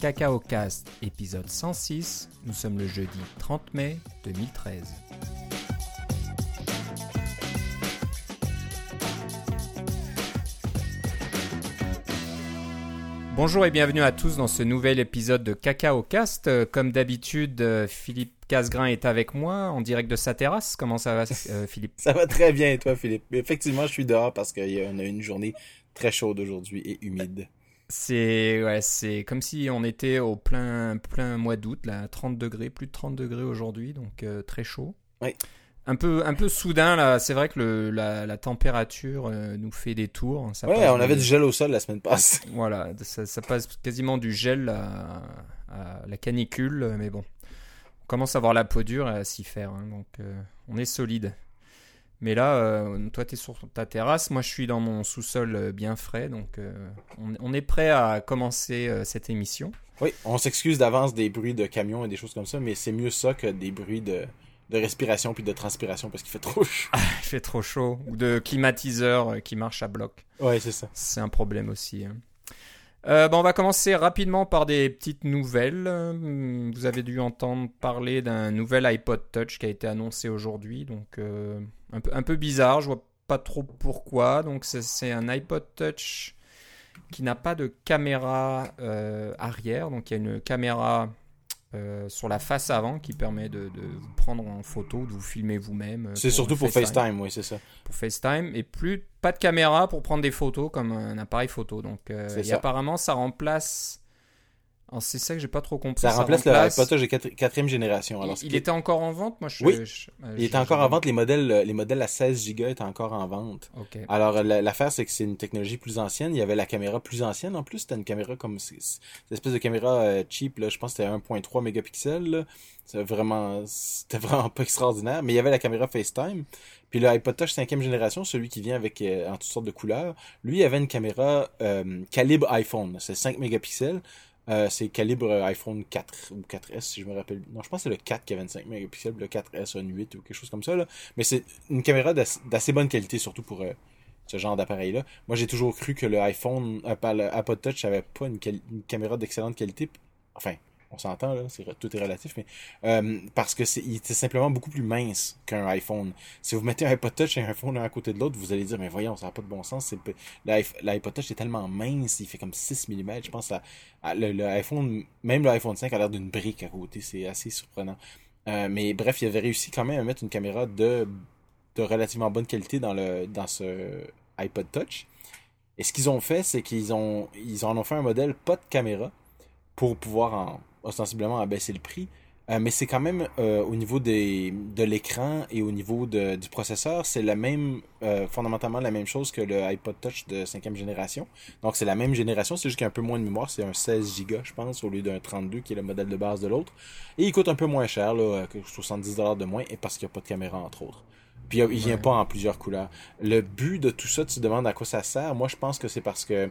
Cacao Cast, épisode 106. Nous sommes le jeudi 30 mai 2013. Bonjour et bienvenue à tous dans ce nouvel épisode de Cacao Cast. Euh, Comme d'habitude, euh, Philippe Casgrain est avec moi en direct de sa terrasse. Comment ça va, euh, Philippe? Ça va très bien et toi, Philippe? Effectivement, je suis dehors parce qu'on a une journée très chaude aujourd'hui et humide. C'est ouais, c'est comme si on était au plein plein mois d'août, là, 30 degrés, plus de 30 degrés aujourd'hui, donc euh, très chaud. Oui. Un peu un peu soudain là, c'est vrai que le, la, la température euh, nous fait des tours. Ça ouais, on avait du gel au sol la semaine passée. Voilà, ça, ça passe quasiment du gel à, à la canicule, mais bon, on commence à avoir la peau dure et à s'y faire, hein, donc euh, on est solide. Mais là, euh, toi, tu es sur ta terrasse, moi, je suis dans mon sous-sol euh, bien frais, donc euh, on, on est prêt à commencer euh, cette émission. Oui, on s'excuse d'avance des bruits de camions et des choses comme ça, mais c'est mieux ça que des bruits de, de respiration puis de transpiration parce qu'il fait trop chaud. Il fait trop chaud, ou de climatiseur qui marche à bloc. Ouais, c'est ça. C'est un problème aussi. hein. Euh, bon, on va commencer rapidement par des petites nouvelles. Euh, Vous avez dû entendre parler d'un nouvel iPod Touch qui a été annoncé aujourd'hui, donc euh, un, peu, bizarre. Je vois pas trop pourquoi. Donc c'est- un iPod Touch qui n'a pas de caméra arrière, donc il y a une caméra euh, sur la face avant qui permet de, de vous prendre en photo, de vous filmer vous-même. euh, C'est surtout pour FaceTime, oui, c'est ça. pour FaceTime et plus pas de caméra pour prendre des photos comme un appareil photo. Donc euh, C'est et ça. apparemment ça remplace. C'est ça que j'ai pas trop compris. Ça remplace le iPod Touch de quatri- quatrième génération. Alors, Il, était encore en vente, moi je. Oui. je- euh, il était encore en vente, les modèles, les modèles à 16 Go étaient encore en vente. Ok. Alors, la- l'affaire, c'est que c'est une technologie plus ancienne. Il y avait la caméra plus ancienne. En plus, c'était une caméra comme... c'est- espèce de caméra euh, cheap, là, je pense que c'était 1.3 mégapixels. C'était vraiment... C'était vraiment pas extraordinaire. Mais il y avait la caméra FaceTime. Puis le iPod Touch 5e génération, celui qui vient avec euh, en toutes sortes de couleurs, lui, il avait une caméra euh, calibre iPhone. C'est 5 mégapixels. Euh, c'est calibre euh, iPhone 4 ou 4S, si je me rappelle. Non, je pense que c'est le 4 qui a 25 mégapixels, le 4S a une 8 ou quelque chose comme ça. Là. Mais c'est une caméra d'ass- d'assez bonne qualité, surtout pour euh, ce genre d'appareil-là. Moi, j'ai toujours cru que le iPhone, le iPod Touch avait pas une, une caméra d'excellente qualité. Enfin, on s'entend, là, c'est, tout est relatif, mais euh, parce que c'est, était simplement beaucoup plus mince qu'un iPhone. Si vous mettez un iPod Touch et un iPhone l'un à côté de l'autre, vous allez dire, mais voyons, ça n'a pas de bon sens. L'iPod Touch est tellement mince, il fait comme 6 mm. Je pense à, même le iPhone 5 a l'air d'une brique à côté. C'est assez surprenant. Euh, mais bref, il avait réussi quand même à mettre une caméra de, relativement bonne qualité dans, dans ce iPod Touch. Et ce qu'ils ont fait, c'est qu'ils ont, ils en ont fait un modèle pas de caméra pour pouvoir en, ostensiblement abaisser le prix. Euh, mais c'est quand même euh, au niveau des, de l'écran et au niveau de, du processeur, c'est la même, euh, fondamentalement la même chose que le iPod Touch de cinquième génération. Donc c'est la même génération, c'est juste qu'il y a un peu moins de mémoire, c'est un 16 Go je pense, au lieu d'un 32 qui est le modèle de base de l'autre. Et il coûte un peu moins cher, là, que 70$ de moins, et parce qu'il n'y a pas de caméra entre autres. Puis il vient Ouais. pas en plusieurs couleurs. Le but de tout ça, tu te demandes à quoi ça sert. Moi, je pense que c'est parce que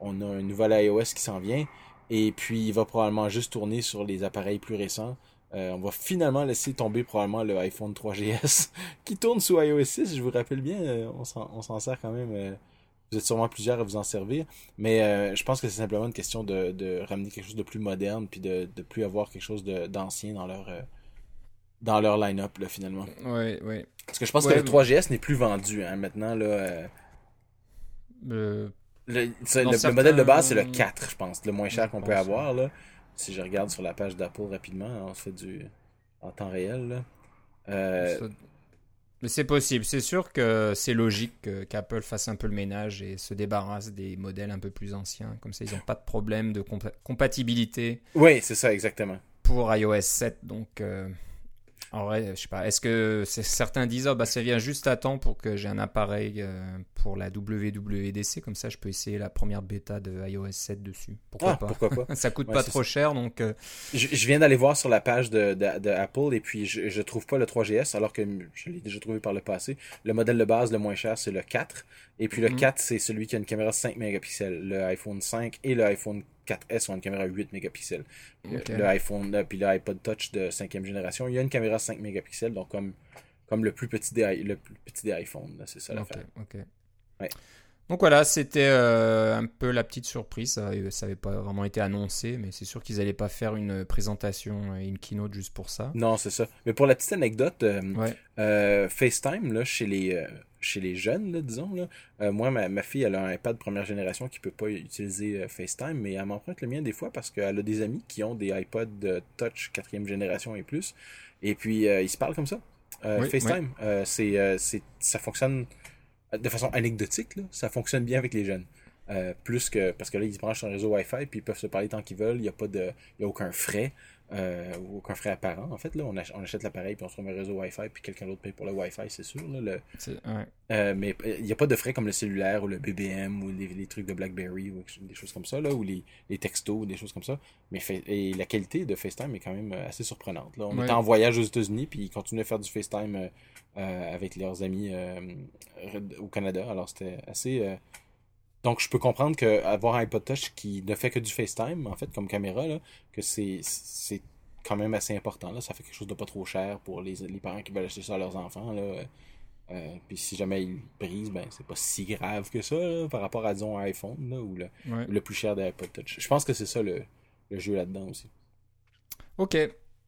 on a un nouvel iOS qui s'en vient. Et puis, il va probablement juste tourner sur les appareils plus récents. Euh, on va finalement laisser tomber probablement le iPhone 3GS qui tourne sous iOS 6. Je vous rappelle bien, euh, on s'en sert quand même. euh, vous êtes sûrement plusieurs à vous en servir. Mais euh, je pense que c'est simplement une question de, de ramener quelque chose de plus moderne puis de, de plus avoir quelque chose d'ancien dans leur... euh, dans leur line-up, là, finalement. Ouais, ouais. Parce que je pense Ouais, que le mais- 3GS n'est plus vendu, hein, maintenant, là. euh, Le, modèle de base, c'est le 4, je pense. Le moins cher qu'on peut avoir, là. Si je regarde sur la page d'Apple rapidement, on fait du... en temps réel, là. Euh, ça- Mais c'est possible. C'est sûr que c'est logique que- qu'Apple fasse un peu le ménage et se débarrasse des modèles un peu plus anciens. Comme ça, ils n'ont pas de problème de compa- compatibilité Oui, c'est ça, exactement. pour iOS 7. Donc, euh, en vrai, je sais pas. Est-ce que certains disent, oh, bah, ça vient juste à temps pour que j'ai un appareil euh, pour la WWDC, comme ça, je peux essayer la première bêta de iOS 7 dessus. Pourquoi Ah, pas? pourquoi pas. Ça coûte Ouais, pas trop cher, donc euh, Je, je viens d'aller voir sur la page de, de, de Apple et puis je, je trouve pas le 3GS alors que je l'ai déjà trouvé par le passé. Le modèle de base le moins cher c'est le 4 et puis le Mhm. 4 c'est celui qui a une caméra 5 mégapixels. Le iPhone 5 et le iPhone 4S ont une caméra 8 mégapixels. Le- Ok. Le iPhone euh, puis l'iPod Touch de 5e génération, il y a une caméra 5 mégapixels donc comme comme le plus petit des le plus petit des iPhones, là, c'est ça l'affaire. ok. Ouais. Donc voilà, c'était euh, un peu la petite surprise. Ça n'avait pas vraiment été annoncé, mais c'est sûr qu'ils n'allaient pas faire une présentation et une keynote juste pour ça. Non, c'est ça. Mais pour la petite anecdote, euh, FaceTime, là, chez les, chez les jeunes, disons, là, moi, ma, fille, elle a un iPad première génération qui peut pas utiliser FaceTime, mais elle m'emprunte le mien des fois parce qu'elle a des amis qui ont des iPods Touch quatrième génération et plus. Et puis, ils se parlent comme ça. FaceTime, c'est, ça fonctionne de façon anecdotique, ça fonctionne bien avec les jeunes. Euh, plus que parce que là ils branchent sur un réseau Wi-Fi puis ils peuvent se parler tant qu'ils veulent il n'y a pas de il y a aucun frais euh, aucun frais apparent en fait là on, achète l'appareil puis on se met un réseau Wi-Fi puis quelqu'un d'autre paye pour le Wi-Fi c'est sûr là, euh, mais il n'y a pas de frais comme le cellulaire ou le BBM ou les, trucs de BlackBerry ou des choses comme ça là ou les, les textos des choses comme ça mais et la qualité de FaceTime est quand même assez surprenante là on était en voyage aux États-Unis puis ils continuaient à faire du FaceTime euh, avec leurs amis euh, au Canada. Alors c'était assez. Euh, donc je peux comprendre qu'avoir un iPod Touch qui ne fait que du FaceTime, en fait, comme caméra, là, que c'est quand même assez important. Là. Ça fait quelque chose de pas trop cher pour les, les parents qui veulent acheter ça à leurs enfants. Là. puis si jamais ils brisent, ben c'est pas si grave que ça par rapport à disons un iPhone là, ou le, le plus cher des iPod Touch. Je pense que c'est ça le, le, jeu là-dedans aussi. Ok.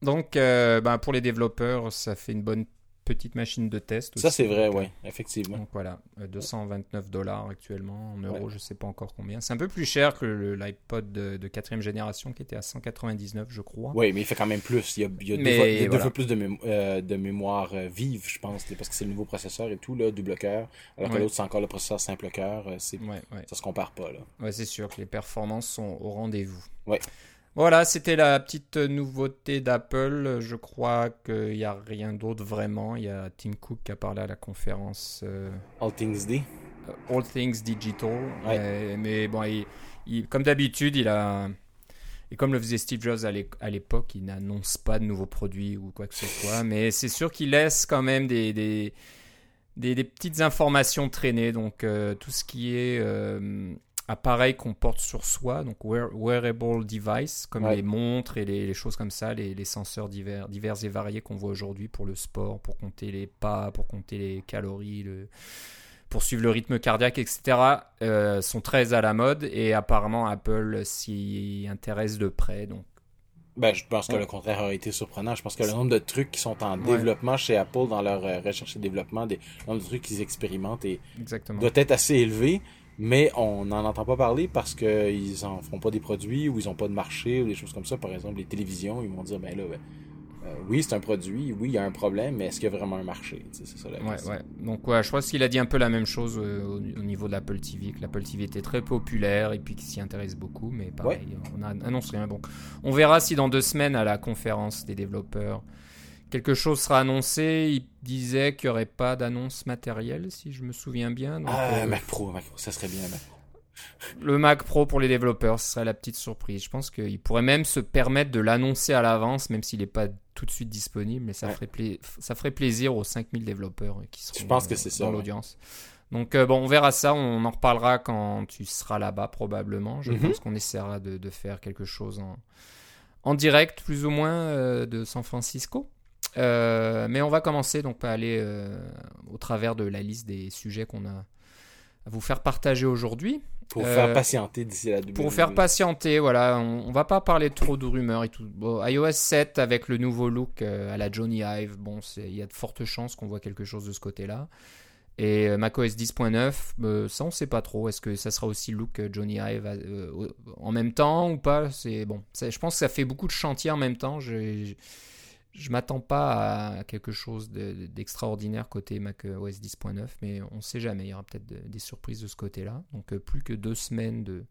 Donc ben, pour les développeurs, ça fait une bonne petite machine de test. Ça, c'est vrai, oui, effectivement. Donc voilà, 229 euh, dollars actuellement, en euros, je sais pas encore combien. C'est un peu plus cher que l'iPod de, quatrième génération qui était à 199, je crois. Oui, mais il fait quand même plus. Il y a, il y a deux, fois, plus de, euh, de mémoire euh, vive, je pense, parce que c'est le nouveau processeur et tout, là, double cœur. Alors que l'autre, c'est encore le processeur simple cœur. C'est, Ça se compare pas, là. Ouais, c'est sûr que les performances sont au rendez-vous. Ouais. Voilà, c'était la petite nouveauté d'Apple. Je crois qu'il n'y a rien d'autre vraiment. Il y a Tim Cook qui a parlé à la conférence. Euh, All Things D. Euh, All Things Digital. mais bon, comme d'habitude, il a. Et comme le faisait Steve Jobs à l'époque, il n'annonce pas de nouveaux produits ou quoi que ce soit. Mais c'est sûr qu'il laisse quand même des, des, des, petites informations traîner. Donc euh, tout ce qui est appareils qu'on porte sur soi, donc wearable device, comme les montres et les, choses comme ça, les, les, senseurs divers, divers et variés qu'on voit aujourd'hui pour le sport, pour compter les pas, pour compter les calories, le, pour suivre le rythme cardiaque, etc., euh, sont très à la mode et apparemment Apple s'y intéresse de près. Donc. Ben, je pense que le contraire aurait été surprenant. Je pense que le nombre de trucs qui sont en développement chez Apple dans leur euh, recherche et développement, des, le nombre de trucs qu'ils expérimentent et doit être assez élevé mais on n'en entend pas parler parce qu'ils en font pas des produits ou ils ont pas de marché ou des choses comme ça. Par exemple, les télévisions, ils vont dire, ben là, ben, euh, oui, c'est un produit, oui, il y a un problème, mais est-ce qu'il y a vraiment un marché? C'est ça la ouais, ouais. Donc, ouais, je pense qu'il a dit un peu la même chose euh, au, niveau de l'Apple TV, que l'Apple TV était très populaire et puis qu'il s'y intéresse beaucoup, mais pareil, on annonce rien. Bon, on verra si dans deux semaines, à la conférence des développeurs, quelque chose sera annoncé. Il disait qu'il n'y aurait pas d'annonce matérielle, si je me souviens bien. ah, euh, Mac Pro, Mac Pro, ça serait bien Mac Pro. Le Mac Pro pour les développeurs, ce serait la petite surprise. Je pense qu'il pourrait même se permettre de l'annoncer à l'avance, même s'il n'est pas tout de suite disponible. Mais ça, ferait, ça ferait plaisir aux 5000 développeurs qui seront je pense que dans l'audience. Donc euh, bon, on verra ça, on en reparlera quand tu seras là-bas probablement. Je mhm. pense qu'on essaiera de, faire quelque chose en, en direct, plus ou moins, euh, de San Francisco. Euh, mais on va commencer donc à aller euh, au travers de la liste des sujets qu'on a à vous faire partager aujourd'hui. Pour vous faire euh, patienter d'ici la Pour vous faire patienter, voilà. On, va pas parler trop de rumeurs et tout. iOS 7 avec le nouveau look à la Johnny Ive, bon, il y a de fortes chances qu'on voit quelque chose de ce côté-là. Et macOS 10.9, ça on sait pas trop. Est-ce que ça sera aussi look Johnny Ive en même temps ou pas? C'est bon. Je pense que ça fait beaucoup de chantiers en même temps. Je m'attends pas à quelque chose d'extraordinaire côté Mac OS 10.9, mais on ne sait jamais. Il y aura peut-être des surprises de ce côté-là. Donc euh, plus que deux semaines de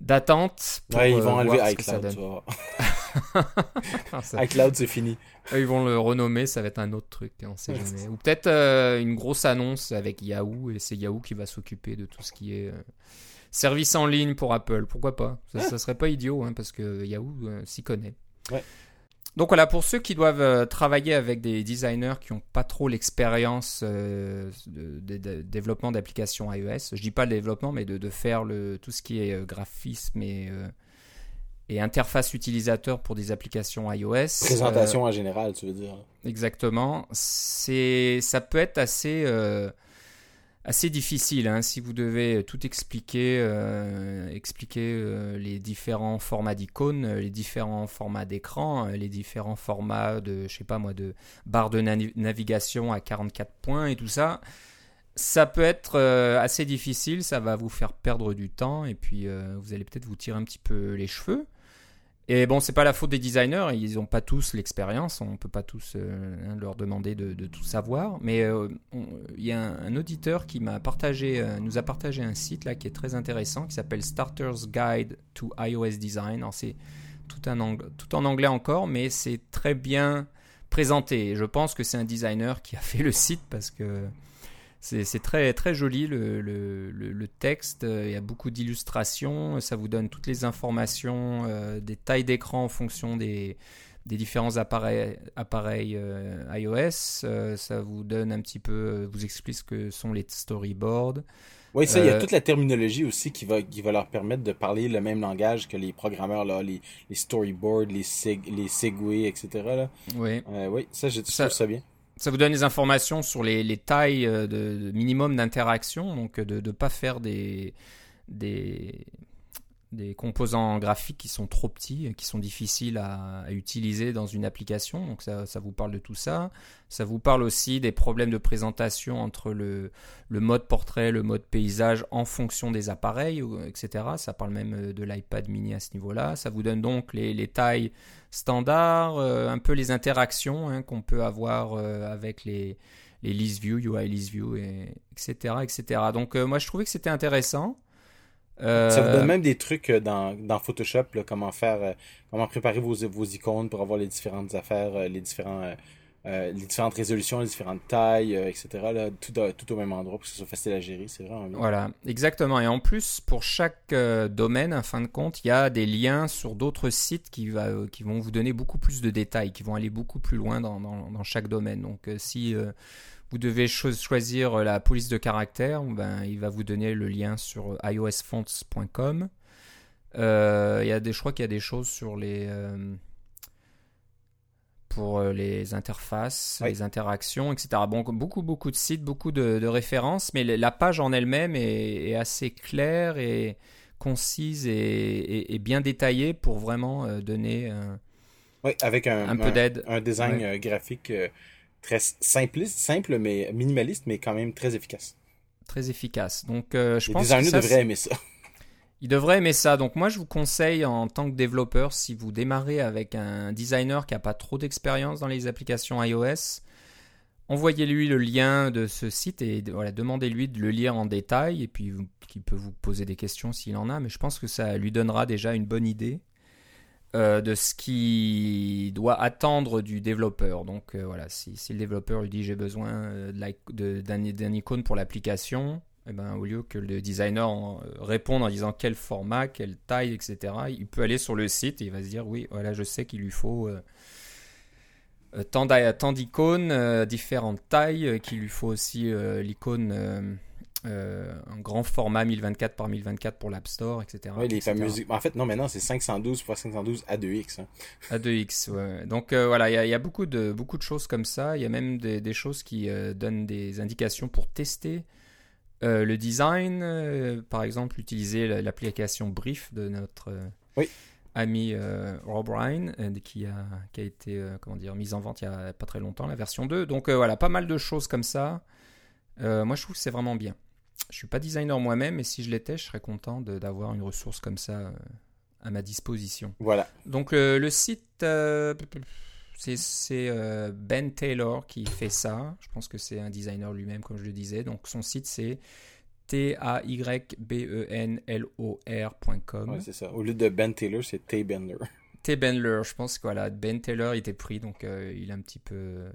d'attente. Ouais, ils vont euh, enlever iCloud. iCloud, c'est fini. Ils vont le renommer, ça va être un autre truc, on sait jamais. Ou peut-être euh, une grosse annonce avec Yahoo, et c'est Yahoo qui va s'occuper de tout ce qui est service en ligne pour Apple. Pourquoi pas? Ça, ne serait pas idiot, hein, parce que Yahoo s'y connaît. Ouais. Donc voilà, pour ceux qui doivent euh, travailler avec des designers qui n'ont pas trop l'expérience euh, de, développement d'applications iOS, je dis pas le développement, mais de, faire le, tout ce qui est euh, graphisme et, et interface utilisateur pour des applications iOS. Présentation en général, tu veux dire. Exactement. C'est, ça peut être assez assez difficile hein, si vous devez tout expliquer, euh, expliquer euh, les différents formats d'icônes, les différents formats d'écran, les différents formats de, je sais pas moi, de barre de navigation à 44 points et tout ça. Ça peut être assez difficile, ça va vous faire perdre du temps et puis vous allez peut-être vous tirer un petit peu les cheveux. Et bon, c'est pas la faute des designers, ils n'ont pas tous l'expérience, on peut pas tous euh, hein, leur demander de, tout savoir. Mais euh, il y a un, auditeur qui euh, nous a partagé un site qui est très intéressant, qui s'appelle Starter's Guide to iOS Design. Alors c'est tout en anglais encore, mais c'est très bien présenté. je pense que c'est un designer qui a fait le site parce que c'est très, très joli le, le, texte, il y a beaucoup d'illustrations, ça vous donne toutes les informations, euh, des tailles d'écran en fonction des, des différents appareils, appareils euh, iOS, euh, ça vous donne un petit peu, vous explique ce que sont les storyboards. Oui, ça, il y a toute la terminologie aussi qui va, qui va leur permettre de parler le même langage que les programmeurs, là, les, les storyboards, les, les segways, etc. Là. Oui. oui, ça, je trouve ça bien ça vous donne des informations sur les, tailles euh, de, minimum d'interaction, donc de ne pas faire des, des, composants graphiques qui sont trop petits, qui sont difficiles à, utiliser dans une application. Donc ça, ça, vous parle de tout ça. Ça vous parle aussi des problèmes de présentation entre le, mode portrait, le mode paysage en fonction des appareils, etc. Ça parle même euh, de l'iPad mini à ce niveau-là. Ça vous donne donc les tailles standard, euh, un peu les interactions hein, qu'on peut avoir euh, avec les, les list view, UI list view, et, etc., etc. Donc euh, moi je trouvais que c'était intéressant. Ça vous donne même des trucs dans, dans Photoshop, comment faire, comment préparer vos, vos icônes pour avoir les différentes affaires, les différents euh, les différentes résolutions, les différentes tailles, euh, etc. Là, tout, au même endroit pour que ce soit facile à gérer. C'est vraiment. Voilà, exactement. Et en plus, pour chaque euh, domaine, en fin de compte, il y a des liens sur d'autres sites qui, vont vous donner beaucoup plus de détails, qui vont aller beaucoup plus loin dans, chaque domaine. Donc, si vous devez choisir la police de caractère, ben, il va vous donner le lien sur iosfonts.com. il je crois qu'il y a des choses sur les pour euh, les interfaces, les interactions, etc. Bon, beaucoup, beaucoup de sites, beaucoup de, références, mais la page en elle-même est, assez claire et concise et, bien détaillée pour vraiment euh, donner oui, avec un, peu d'aide. Un, design euh, graphique très simpliste, simple, mais minimaliste, mais quand même très efficace. Très efficace. Donc, je Les pense designers devraient aimer ça. Il devrait aimer ça. Donc moi, je vous conseille en tant que développeur, si vous démarrez avec un designer qui n'a pas trop d'expérience dans les applications iOS, envoyez-lui le lien de ce site et demandez-lui de le lire en détail et puis qu'il peut vous poser des questions s'il en a. Mais je pense que ça lui donnera déjà une bonne idée euh, de ce qu'il doit attendre du développeur. Donc euh, voilà, si, le développeur lui dit j'ai besoin euh, d'un icône pour l'application, eh ben, au lieu que le designer euh, réponde en disant quel format, quelle taille, etc., il peut aller sur le site et il va se dire oui, voilà, je sais qu'il lui faut euh, euh, tant d'icônes, différentes tailles, qu'il lui faut aussi l'icône en grand format 1024 par 1024 pour l'App Store, etc. Oui, les fameuses. En fait, non, maintenant c'est 512 x 512 A2X. Hein. A2X, ouais. Donc voilà, il y, a beaucoup de, beaucoup de choses comme ça. Il y a même des, des choses qui donnent des indications pour tester euh, le design, euh, par exemple, utiliser l'application Brief de notre euh, ami Rob Ryan, qui a, qui a été comment dire, mise en vente il n'y a pas très longtemps, la version 2. Donc voilà, pas mal de choses comme ça. moi, je trouve que c'est vraiment bien. Je suis pas designer moi-même, mais si je l'étais, je serais content d'avoir une ressource comme ça à ma disposition. Voilà. Donc le site c'est euh, Ben Taylor qui fait ça. Je pense que c'est un designer lui-même, comme je le disais. Donc son site, c'est T-A-Y-B-E-N-L-O-R.com. Ouais, c'est ça. Au lieu de Ben Taylor, c'est T. Bendler. T. Bendler, je pense que voilà, Ben Taylor était pris, donc euh, il est un petit peu.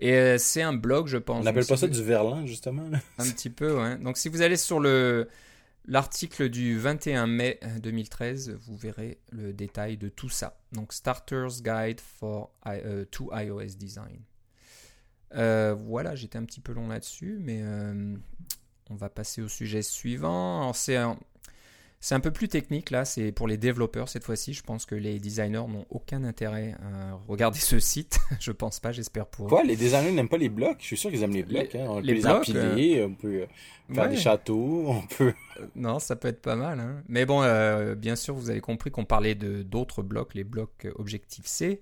Et euh, c'est un blog, je pense. On n'appelle pas ça du verlan, justement. Un petit peu, ouais. Donc si vous allez sur le L'article du 21 mai 2013, vous verrez le détail de tout ça. Donc, Starter's Guide for, euh, to iOS Design. Euh, voilà, j'étais un petit peu long là-dessus, mais euh, on va passer au sujet suivant. C'est C'est un peu plus technique là, c'est pour les développeurs cette fois-ci. Je pense que les designers n'ont aucun intérêt à regarder ce site. je pense pas, j'espère pour Quoi Les designers n'aiment pas les blocs? Je suis sûr qu'ils aiment les blocs. hein. On les peut les empiler, on peut euh, faire ouais. des châteaux, on peut. Euh, Non, ça peut être pas mal. hein. Mais bon, euh, bien sûr, vous avez compris qu'on parlait de d'autres blocs, les blocs Objective-C.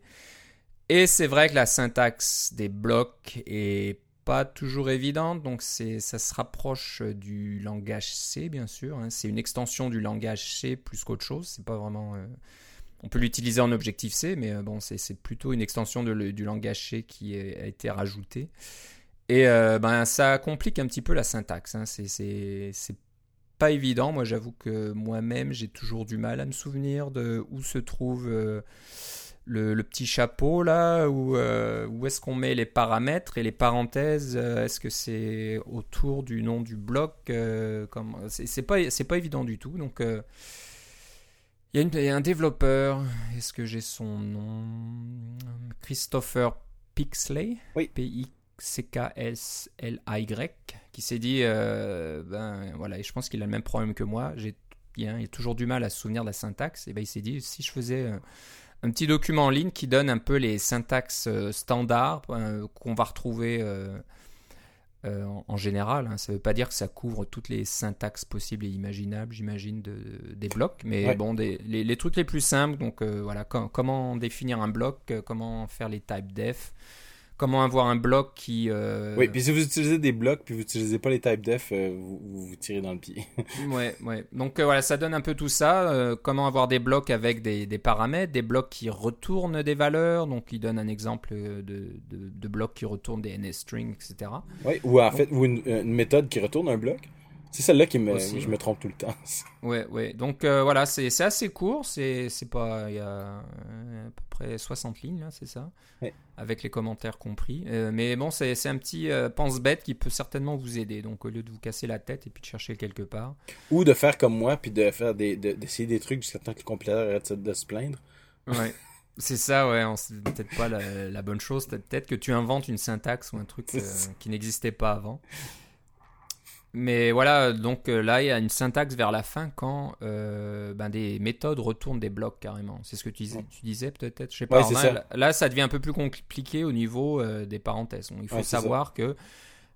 Et c'est vrai que la syntaxe des blocs est pas toujours évidente, donc ça se rapproche du langage C, bien sûr. hein. C'est une extension du langage C plus qu'autre chose. C'est pas vraiment. euh, On peut l'utiliser en Objective-C, mais euh, bon, c'est plutôt une extension du langage C qui a été rajoutée. Et euh, ben, ça complique un petit peu la syntaxe. hein. C'est- pas évident. Moi, j'avoue que moi-même, j'ai toujours du mal à me souvenir de où se trouve euh, le, le petit chapeau là, où, euh, où est-ce qu'on met les paramètres et les parenthèses. euh, est-ce que c'est autour du nom du bloc euh, comme... C'est pas, c'est pas évident du tout. Donc, il y, a y un développeur. Est-ce que j'ai son nom? Christopher Pixley? Oui. P-I-C-K-S-L-A-Y, qui s'est dit, ben voilà, et je pense qu'il a le même problème que moi, j'ai bien, il a toujours du mal à se souvenir de la syntaxe, et ben il s'est dit, si je faisais un petit document en ligne qui donne un peu les syntaxes euh, standards euh, qu'on va retrouver euh, euh, en, en général, hein. ça ne veut pas dire que ça couvre toutes les syntaxes possibles et imaginables, j'imagine, de, des blocs, mais Ouais. bon, des, les, les trucs les plus simples, donc voilà, com- comment définir un bloc, comment faire les types def, comment avoir un bloc qui... euh, Oui, puis si vous utilisez des blocs puis vous utilisez pas les type def, euh, vous, vous vous tirez dans le pied. Ouais, ouais. Donc euh, voilà, ça donne un peu tout ça. comment avoir des blocs avec des, des paramètres, des blocs qui retournent des valeurs. Donc il donne un exemple de, de, de blocs qui retournent des NSString, etc. Oui, ou en fait, ou une, une méthode qui retourne un bloc. C'est celle-là qui me, Aussi, je ouais. me trompe tout le temps. Ouais, ouais. Donc euh, voilà, c'est assez court. C'est pas. Il y a euh, à peu près 60 lignes, c'est ça? Ouais. Avec les commentaires compris. Euh, mais bon, c'est un petit euh, pense-bête qui peut certainement vous aider. Donc au lieu de vous casser la tête et puis de chercher quelque part. Ou de faire comme moi, puis de faire des, de- d'essayer des trucs jusqu'à temps que le compilateur arrête de se plaindre. Ouais. C'est ça, ouais, c'est peut-être pas la, la bonne chose. Peut- Peut-être que tu inventes une syntaxe ou un truc euh, qui n'existait pas avant. Mais voilà, donc euh, là, il y a une syntaxe vers la fin quand euh, ben, des méthodes retournent des blocs carrément. C'est ce que tu, disais- tu disais peut-être, je sais pas. Ouais, là, là, ça devient un peu plus compliqué au niveau euh, des parenthèses. Donc, il faut Ouais, savoir que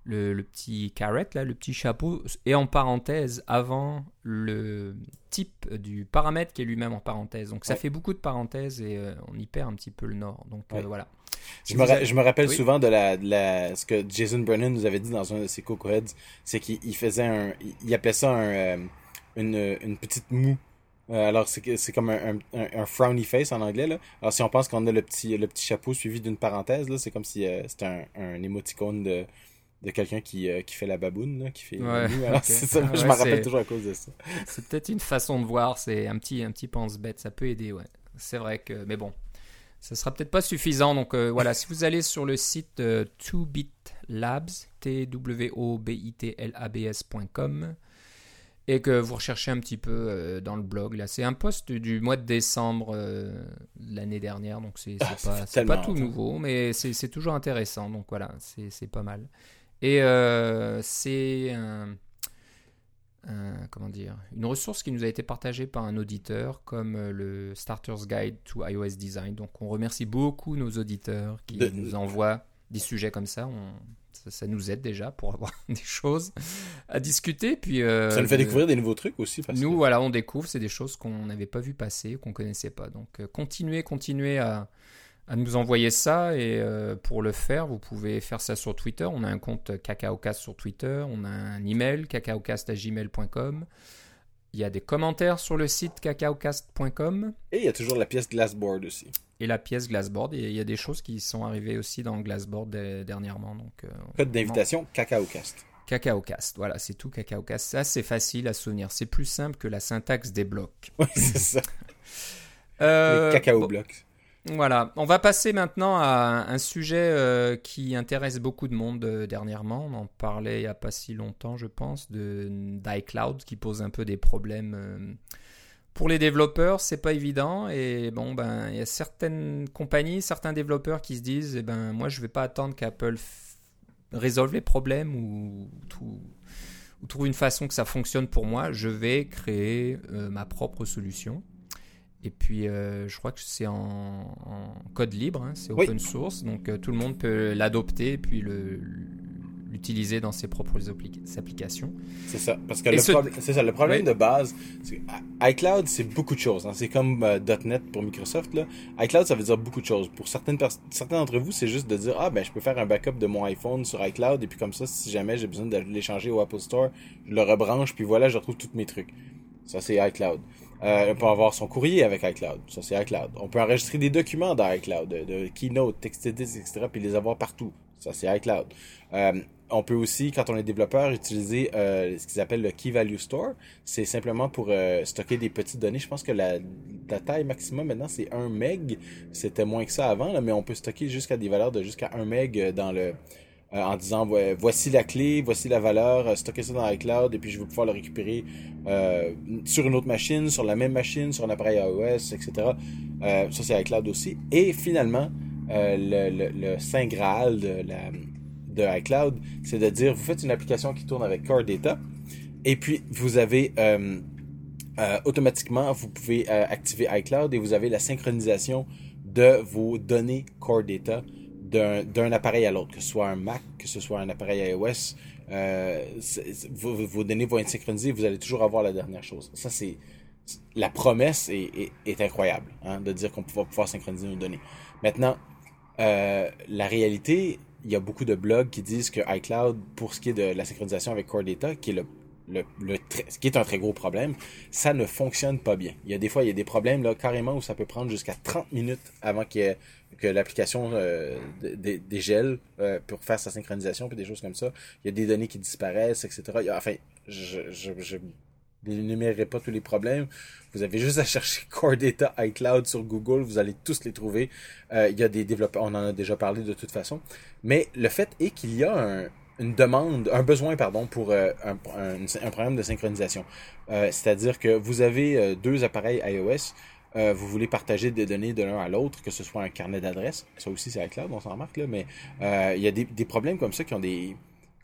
le, le petit carrot, là, le petit chapeau, est en parenthèse avant le type du paramètre qui est lui-même en parenthèse. Donc ça Ouais. fait beaucoup de parenthèses et euh, on y perd un petit peu le nord. Donc voilà. Je me, avez- je rappelle Oui. souvent de la, de la, ce que Jason Brennan nous avait dit dans un de ses Coco Heads, c'est qu'il il faisait un, il- appelait ça un, euh, une, une petite moue. Euh, alors c'est comme un, un, un frowny face en anglais là. Alors si on pense qu'on a le petit le petit chapeau suivi d'une parenthèse là, c'est comme si euh, c'était un, un émoticône de de quelqu'un qui, euh, qui fait la baboune là, qui fait Ouais. Alors ok. c'est ça, moi, je Ouais, m'en rappelle toujours à cause de ça. C'est peut-être une façon de voir, c'est un petit, un petit pense-bête, ça peut aider, ouais. C'est vrai que, mais bon, ça sera peut-être pas suffisant. Donc euh, voilà, si vous allez sur le site euh, 2bit labs, t-w-o-b-i-t-l-a-b-s.com, et que vous recherchez un petit peu euh, dans le blog, là, c'est un post du mois de décembre euh, de l'année dernière, donc c'est Ah, pas, tout nouveau, mais c'est toujours intéressant. Donc voilà, c'est pas mal. Et c'est un, un- comment dire, une ressource qui nous a été partagée par un auditeur comme euh, le Starter's Guide to iOS Design. Donc on remercie beaucoup nos auditeurs qui De- nous envoient des sujets comme ça. On- ça, ça nous aide déjà pour avoir des choses à discuter. Puis euh, Ça nous fait découvrir des nouveaux trucs aussi parce nous, que voilà, on découvre, c'est des choses qu'on n'avait pas vu passer, qu'on connaissait pas. Donc, euh, continuez, continuez à, à nous envoyer ça. Et euh, pour le faire, vous pouvez faire ça sur Twitter. On a un compte CacaoCast sur Twitter. On a un email, cacaocast.gmail.com. Il y a des commentaires sur le site cacaocast.com et il y a toujours la pièce Glassboard aussi. et la pièce Glassboard. Et il y a des choses qui sont arrivées aussi dans Glassboard dernièrement. Donc, euh, Code d'invitation CacaoCast. CacaoCast. Voilà, c'est tout CacaoCast. Ça, c'est facile à souvenir. C'est plus simple que la syntaxe des blocs. C'est ça. Euh, Les Cacao bon, Blocks. Voilà, on va passer maintenant à un sujet euh, qui intéresse beaucoup de monde euh, dernièrement. On en parlait il n'y a pas si longtemps, je pense, de d'iCloud qui pose un peu des problèmes euh, pour les développeurs. C'est pas évident et bon ben il y a certaines compagnies, certains développeurs qui se disent, eh ben moi je vais pas attendre qu'Apple résolve les problèmes ou trouve une façon que ça fonctionne pour moi, je vais créer ma propre solution. Et puis, je crois que c'est en, code libre, hein, c'est open source, donc tout le monde peut l'adopter et puis l'utiliser dans ses propres applications. C'est ça. Parce que le, c'est ça, le problème de base, c'est iCloud, c'est beaucoup de choses. Hein. C'est comme euh, .NET pour Microsoft. Là. iCloud, ça veut dire beaucoup de choses. Pour certaines certains d'entre vous, c'est juste de dire ah ben je peux faire un backup de mon iPhone sur iCloud et puis comme ça, si jamais j'ai besoin de l'échanger au Apple Store, je le rebranche puis voilà, je retrouve tous mes trucs. Ça c'est iCloud. Euh, on peut avoir son courrier avec iCloud. Ça, c'est iCloud. On peut enregistrer des documents dans iCloud, de, de Keynote, TextEdit, etc., puis les avoir partout. Ça, c'est iCloud. Euh, on peut aussi, quand on est développeur, utiliser euh, ce qu'ils appellent le Key Value Store. C'est simplement pour euh, stocker des petites données. Je pense que la, taille maximum maintenant, c'est 1 meg. C'était moins que ça avant, mais on peut stocker jusqu'à des valeurs de jusqu'à 1 meg dans le... Euh, en disant voici la clé, voici la valeur, stocker ça dans iCloud et puis je vais pouvoir le récupérer sur une autre machine, sur la même machine, sur un appareil iOS, etc. ça c'est iCloud aussi. Et finalement, le, Saint Graal de iCloud, c'est de dire, vous faites une application qui tourne avec Core Data, et puis vous avez euh, euh, automatiquement, vous pouvez euh, activer iCloud et vous avez la synchronisation de vos données Core Data d'un appareil à l'autre, que ce soit un Mac, que ce soit un appareil iOS, vos, données vont être synchronisées, vous allez toujours avoir la dernière chose. Ça, c'est la promesse est, incroyable, hein, de dire qu'on va pouvoir synchroniser nos données. Maintenant, la réalité, il y a beaucoup de blogs qui disent que iCloud, pour ce qui est de la synchronisation avec Core Data, qui est le, le, le ce qui est un très gros problème, ça ne fonctionne pas bien. Il y a des fois, il y a des problèmes là carrément où ça peut prendre jusqu'à 30 minutes avant que l'application euh, dégèle euh, pour faire sa synchronisation puis des choses comme ça. Il y a des données qui disparaissent, etc. enfin, je, je, je n'énumérerai pas tous les problèmes. Vous avez juste à chercher Core Data iCloud sur Google, vous allez tous les trouver. Euh, il y a des développeurs, on en a déjà parlé de toute façon. Mais le fait est qu'il y a un, une demande, un besoin pardon pour euh, un, un, problème de synchronisation. Euh, c'est-à-dire que vous avez deux appareils iOS, vous voulez partager des données de l'un à l'autre, que ce soit un carnet d'adresses, ça aussi c'est iCloud, on s'en remarque là, mais il y a des, problèmes comme ça qui ont des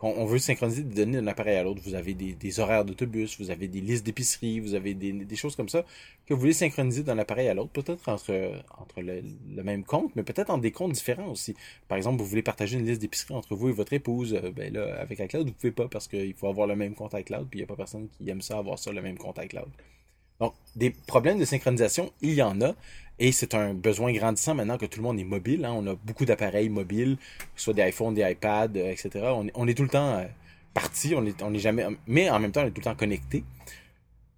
on, veut synchroniser des données d'un appareil à l'autre. Vous avez des, horaires d'autobus, vous avez des listes d'épicerie, vous avez des, choses comme ça que vous voulez synchroniser d'un appareil à l'autre, peut-être entre, le, même compte, mais peut-être en des comptes différents aussi. Par exemple, vous voulez partager une liste d'épicerie entre vous et votre épouse, euh, ben là, avec iCloud, vous pouvez pas parce qu'il faut avoir le même compte iCloud, puis il n'y a pas personne qui aime ça avoir ça, le même compte iCloud. Donc, des problèmes de synchronisation, il y en a. Et c'est un besoin grandissant maintenant que tout le monde est mobile. Hein. On a beaucoup d'appareils mobiles, que ce soit des iPhones, des iPads, euh, etc. On est, tout le temps euh, parti, on est, jamais, mais en même temps, on est tout le temps connecté.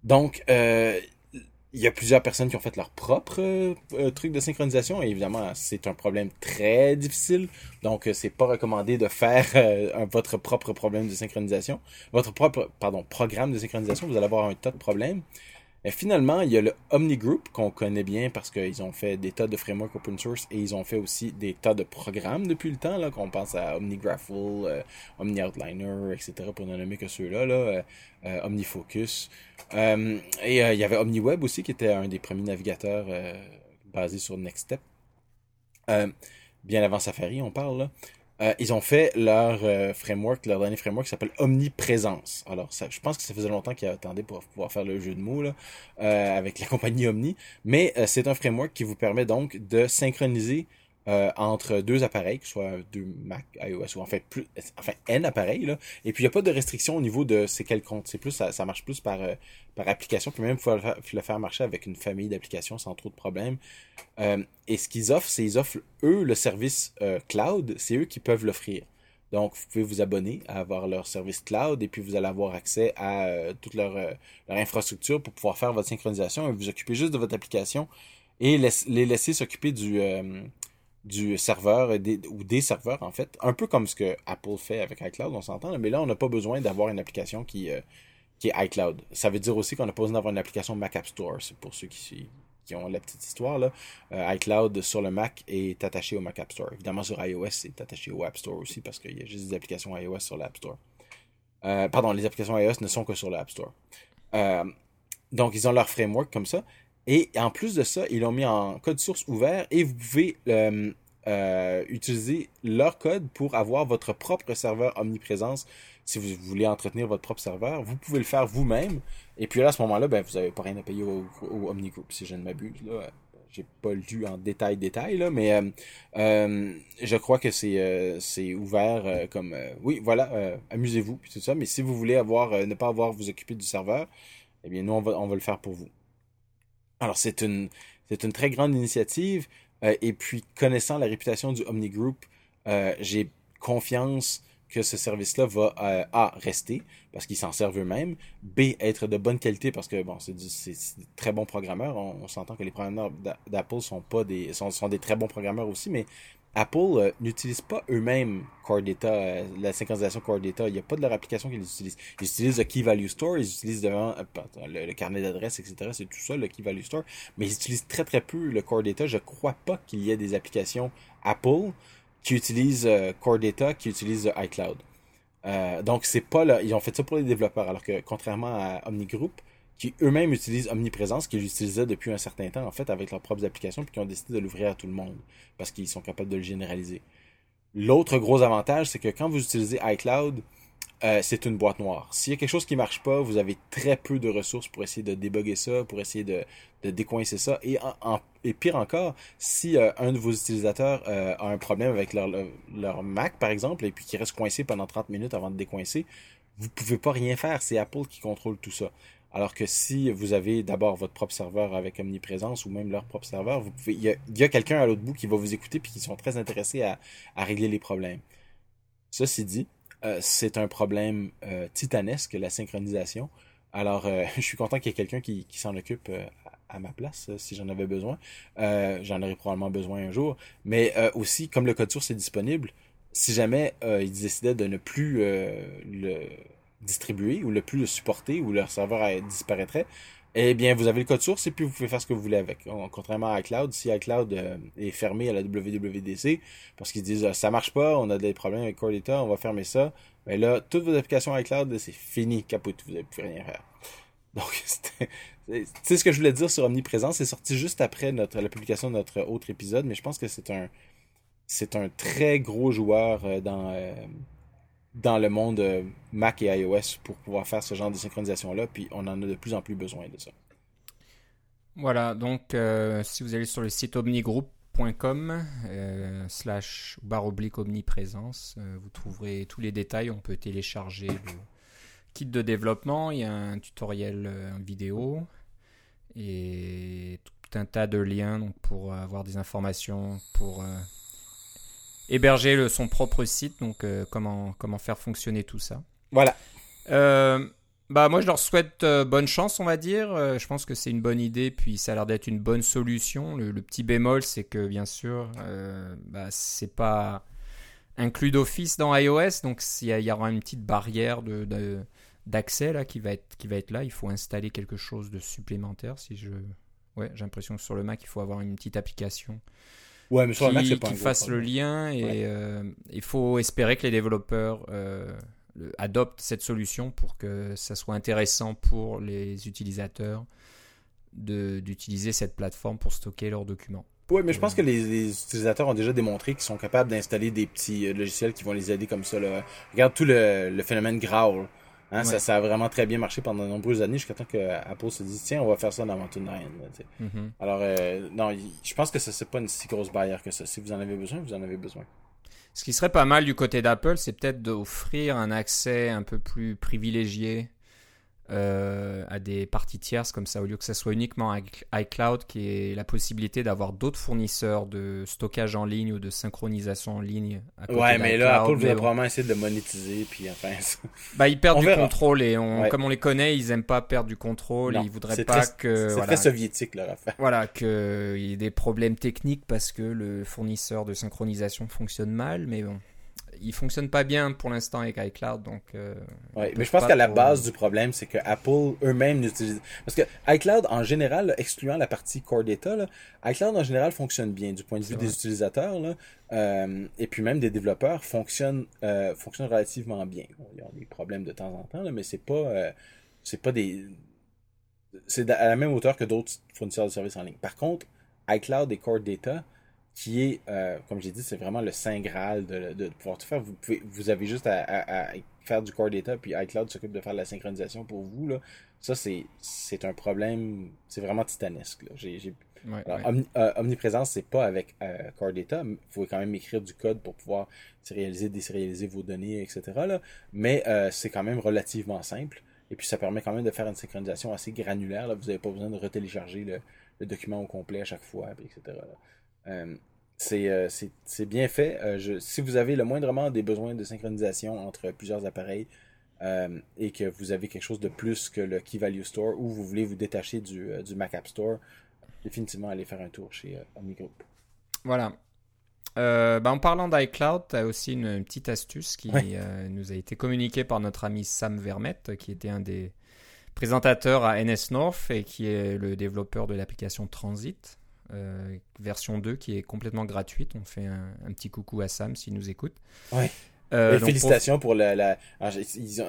Donc, euh, il y a plusieurs personnes qui ont fait leur propre truc de synchronisation et évidemment c'est un problème très difficile donc c'est pas recommandé de faire votre propre problème de synchronisation votre propre programme de synchronisation vous allez avoir un tas de problèmes finalement, il y a le Omni Group qu'on connaît bien parce qu'ils ont fait des tas de frameworks open source et ils ont fait aussi des tas de programmes depuis le temps, là, qu'on pense à OmniGraffle, euh, OmniOutliner, etc., pour ne nommer que ceux-là, là, euh, euh, OmniFocus. et il y avait OmniWeb aussi, qui était un des premiers navigateurs basés sur NextStep. bien avant Safari, on parle, là. Euh, ils ont fait leur euh, framework, leur dernier framework qui s'appelle Omniprésence. Alors, ça, je pense que ça faisait longtemps qu'ils attendaient pour pouvoir faire le jeu de mots euh, avec la compagnie Omni. Mais c'est un framework qui vous permet donc de synchroniser euh, entre deux appareils, que ce soit deux Mac, iOS ou en fait plus, enfin N appareils là. Et puis il n'y a pas de restriction au niveau de c'est quel compte. C'est plus ça, ça, marche plus par euh, par application. Puis même faut le faire marcher avec une famille d'applications sans trop de problèmes. Euh, et ce qu'ils offrent, c'est ils offrent eux le service cloud. C'est eux qui peuvent l'offrir. Donc, vous pouvez vous abonner à avoir leur service cloud et puis vous allez avoir accès à toute leur, leur infrastructure pour pouvoir faire votre synchronisation et vous occuper juste de votre application et les laisser s'occuper du, du serveur ou des serveurs en fait, un peu comme ce que Apple fait avec iCloud, on s'entend, mais là on n'a pas besoin d'avoir une application qui, euh, qui est iCloud. Ça veut dire aussi qu'on n'a pas besoin d'avoir une application Mac App Store, c'est pour ceux qui, qui ont la petite histoire là. Euh, iCloud sur le Mac est attaché au Mac App Store. Évidemment sur iOS c'est attaché au App Store aussi parce qu'il y a juste des applications iOS sur l'App Store. Euh, pardon, les applications iOS ne sont que sur l'App Store. donc ils ont leur framework comme ça. Et en plus de ça, ils l'ont mis en code source ouvert et vous pouvez euh, euh, utiliser leur code pour avoir votre propre serveur omniprésence si vous voulez entretenir votre propre serveur, vous pouvez le faire vous-même. Et puis là, à ce moment-là, ben, vous n'avez pas rien à payer au, au OmniGroup, si je ne m'abuse. Là, j'ai pas lu en détail détail là, mais euh, euh, je crois que c'est euh, c'est ouvert comme oui voilà amusez-vous puis tout ça, mais si vous voulez avoir ne pas avoir vous occuper du serveur, eh bien nous on va on va le faire pour vous. Alors c'est une c'est une très grande initiative et puis connaissant la réputation du Omni Group, j'ai confiance que ce service-là va euh, A rester parce qu'ils s'en servent eux-mêmes, B être de bonne qualité parce que bon c'est des très bons programmeurs, on, s'entend que les programmeurs d'Apple sont pas des sont, des très bons programmeurs aussi mais Apple euh, n'utilise pas eux-mêmes Core Data, euh, la synchronisation Core Data. Il n'y a pas de leur application qu'ils utilisent. Ils utilisent le Key Value Store, ils utilisent devant, le, carnet d'adresses, etc. C'est tout ça, le Key Value Store. Mais ils utilisent très très peu le Core Data. Je crois pas qu'il y ait des applications Apple qui utilisent euh, Core Data, qui utilisent iCloud. Euh, donc, c'est pas là. Ils ont fait ça pour les développeurs, alors que contrairement à OmniGroup, qui eux-mêmes utilisent Omniprésence, qu'ils utilisaient depuis un certain temps, en fait, avec leurs propres applications, puis qui ont décidé de l'ouvrir à tout le monde, parce qu'ils sont capables de le généraliser. L'autre gros avantage, c'est que quand vous utilisez iCloud, euh, c'est une boîte noire. S'il y a quelque chose qui marche pas, vous avez très peu de ressources pour essayer de débugger ça, pour essayer de, décoincer ça. Et, pire encore, si euh, un de vos utilisateurs euh, a un problème avec leur, Mac, par exemple, et puis qui reste coincé pendant 30 minutes avant de décoincer, vous pouvez pas rien faire. C'est Apple qui contrôle tout ça. Alors que si vous avez d'abord votre propre serveur avec omniprésence ou même leur propre serveur, il y a, quelqu'un à l'autre bout qui va vous écouter puis qui sont très intéressés à, à régler les problèmes. Ceci dit, euh, c'est un problème euh, titanesque, la synchronisation. Alors, euh, je suis content qu'il y ait quelqu'un qui, s'en occupe à ma place si j'en avais besoin. j'en aurais probablement besoin un jour. Mais aussi, comme le code source est disponible, si jamais ils décidaient de ne plus le distribuer ou ne plus le supporter ou leur serveur disparaîtrait, eh bien, vous avez le code source et puis vous pouvez faire ce que vous voulez avec. Contrairement à iCloud, si iCloud euh, est fermé à la WWDC parce qu'ils disent ça marche pas, on a des problèmes avec Core Data, on va fermer ça, mais ben là, toutes vos applications iCloud, c'est fini, capote, vous n'avez plus rien faire. Donc, c'est ce que je voulais dire sur Omniprésence. C'est sorti juste après la publication de notre autre épisode, mais je pense que c'est un, c'est un très gros joueur euh, dans, euh, dans le monde euh, Mac et iOS pour pouvoir faire ce genre de synchronisation-là, puis on en a de plus en plus besoin de ça. Voilà, donc euh, si vous allez sur le site omnigroup.com euh, slash barre oblique omniprésence, vous trouverez tous les détails, on peut télécharger le kit de développement, il y a un tutoriel vidéo et tout un tas de liens pour avoir des informations, pour héberger le, son propre site, donc euh, comment, comment faire fonctionner tout ça. Voilà. Euh, bah moi je leur souhaite euh, bonne chance on va dire. je pense que c'est une bonne idée puis ça a l'air d'être une bonne solution. Le, petit bémol c'est que bien sûr bah, c'est pas inclus d'office dans iOS donc il y, aura une petite barrière de, d'accès là qui va être qui va être là. Il faut installer quelque chose de supplémentaire si je ouais j'ai l'impression que sur le Mac il faut avoir une petite application Ouais, mais sur qui, Mac, pas fasse le lien et euh, il faut espérer que les développeurs euh, adoptent cette solution pour que ça soit intéressant pour les utilisateurs d'utiliser cette plateforme pour stocker leurs documents. Oui, mais je pense que les, utilisateurs ont déjà démontré qu'ils sont capables d'installer des petits euh, logiciels qui vont les aider comme ça. Regarde tout le, le phénomène Growl. Hein, ça, ça, a vraiment très bien marché pendant de nombreuses années jusqu'à temps que Apple se dise tiens on va faire ça dans Mountain Lion. Mm-hmm. Alors euh, non, je pense que ce n'est pas une si grosse barrière que ça. Si vous en avez besoin, vous en avez besoin. Ce qui serait pas mal du côté d'Apple, c'est peut-être d'offrir un accès un peu plus privilégié euh, à des parties tierces comme ça, au lieu que ça soit uniquement iCloud, qui est la possibilité d'avoir d'autres fournisseurs de stockage en ligne ou de synchronisation en ligne. ouais, mais là, Apple va probablement essayer de monétiser, puis enfin. bah, ils perdent du contrôle et comme on les connaît, ils aiment pas perdre du contrôle. ils voudraient pas que. C'est très soviétique leur affaire. Voilà, qu'il y ait des problèmes techniques parce que le fournisseur de synchronisation fonctionne mal, mais bon il fonctionne pas bien pour l'instant avec iCloud. Donc, euh, ouais, mais je pense qu'à la base du problème, c'est que Apple eux-mêmes n'utilisent. Parce que iCloud, en général, excluant la partie Core Data, là, iCloud en général fonctionne bien du point de vue des utilisateurs. Là, euh, et puis même des développeurs fonctionne, euh, fonctionne relativement bien. il y a des problèmes de temps en temps, là, mais c'est pas, c'est pas des. C'est à la même hauteur que d'autres fournisseurs de services en ligne. Par contre, iCloud et Core Data, qui est, euh, comme j'ai dit, c'est vraiment le saint graal de, de, pouvoir tout faire. Vous, pouvez, vous avez juste à, faire du core data, puis iCloud s'occupe de faire la synchronisation pour vous, là, ça, c'est, c'est un problème, c'est vraiment titanesque. Là. J'ai, euh, omniprésence, c'est pas avec euh, core data, il faut quand même écrire du code pour pouvoir sérialiser, désérialiser vos données, etc. Là. Mais euh, c'est quand même relativement simple. Et puis ça permet quand même de faire une synchronisation assez granulaire. Là. Vous n'avez pas besoin de retélécharger le, le, document au complet à chaque fois, etc. Euh, c'est bien fait. Euh, si vous avez le moindrement des besoins de synchronisation entre plusieurs appareils euh, et que vous avez quelque chose de plus que le Key Value Store ou vous voulez vous détacher du, du Mac App Store, définitivement allez faire un tour chez OmniGroup. Voilà. Ben, en parlant d'iCloud, tu as aussi une, petite astuce qui nous a été communiquée par notre ami Sam Vermette, qui était un des présentateurs à NS North et qui est le développeur de l'application Transit. Euh, version 2 qui est complètement gratuite. On fait un, petit coucou à Sam s'il nous écoute. Ouais. Euh, félicitations pour, la.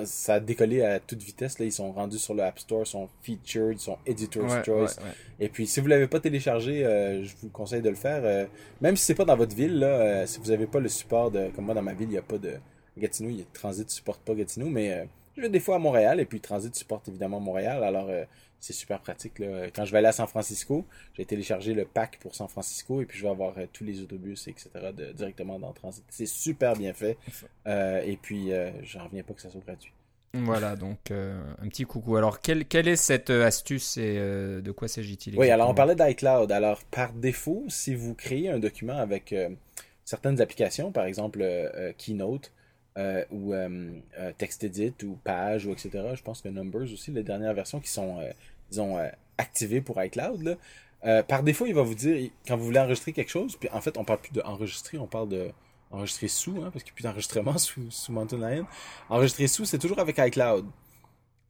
ça a décollé à toute vitesse. Là. Ils sont rendus sur le App Store, sont featured, sont Editor's Choice. Et puis, si vous ne l'avez pas téléchargé, euh, je vous conseille de le faire. même si c'est pas dans votre ville, là, si vous n'avez pas le support de. Comme moi, dans ma ville, il n'y a pas de. Gatineau, il y a, Transit ne supporte pas Gatineau, mais je vais des fois à Montréal. Et puis, Transit supporte évidemment Montréal. Alors, c'est super pratique. Là. Quand je vais aller à San Francisco, j'ai téléchargé le pack pour San Francisco et puis je vais avoir euh, tous les autobus, etc. directement dans Transit. C'est super bien fait. Euh, et puis, euh, j'en reviens pas que ça soit gratuit. Voilà, donc un petit coucou. Alors, quelle, quelle est cette astuce et de quoi s'agit-il Oui, alors on parlait d'iCloud. Alors, par défaut, si vous créez un document avec certaines applications, par exemple Keynote, ou TextEdit ou Page ou etc. Je pense que Numbers aussi, les dernières versions qui sont disons, euh, activé pour iCloud, euh, par défaut, il va vous dire, quand vous voulez enregistrer quelque chose, puis en fait, on parle plus d'enregistrer, on parle de enregistrer sous, hein, parce qu'il n'y a plus d'enregistrement sous, sous Mountain Lion. Enregistrer sous, c'est toujours avec iCloud.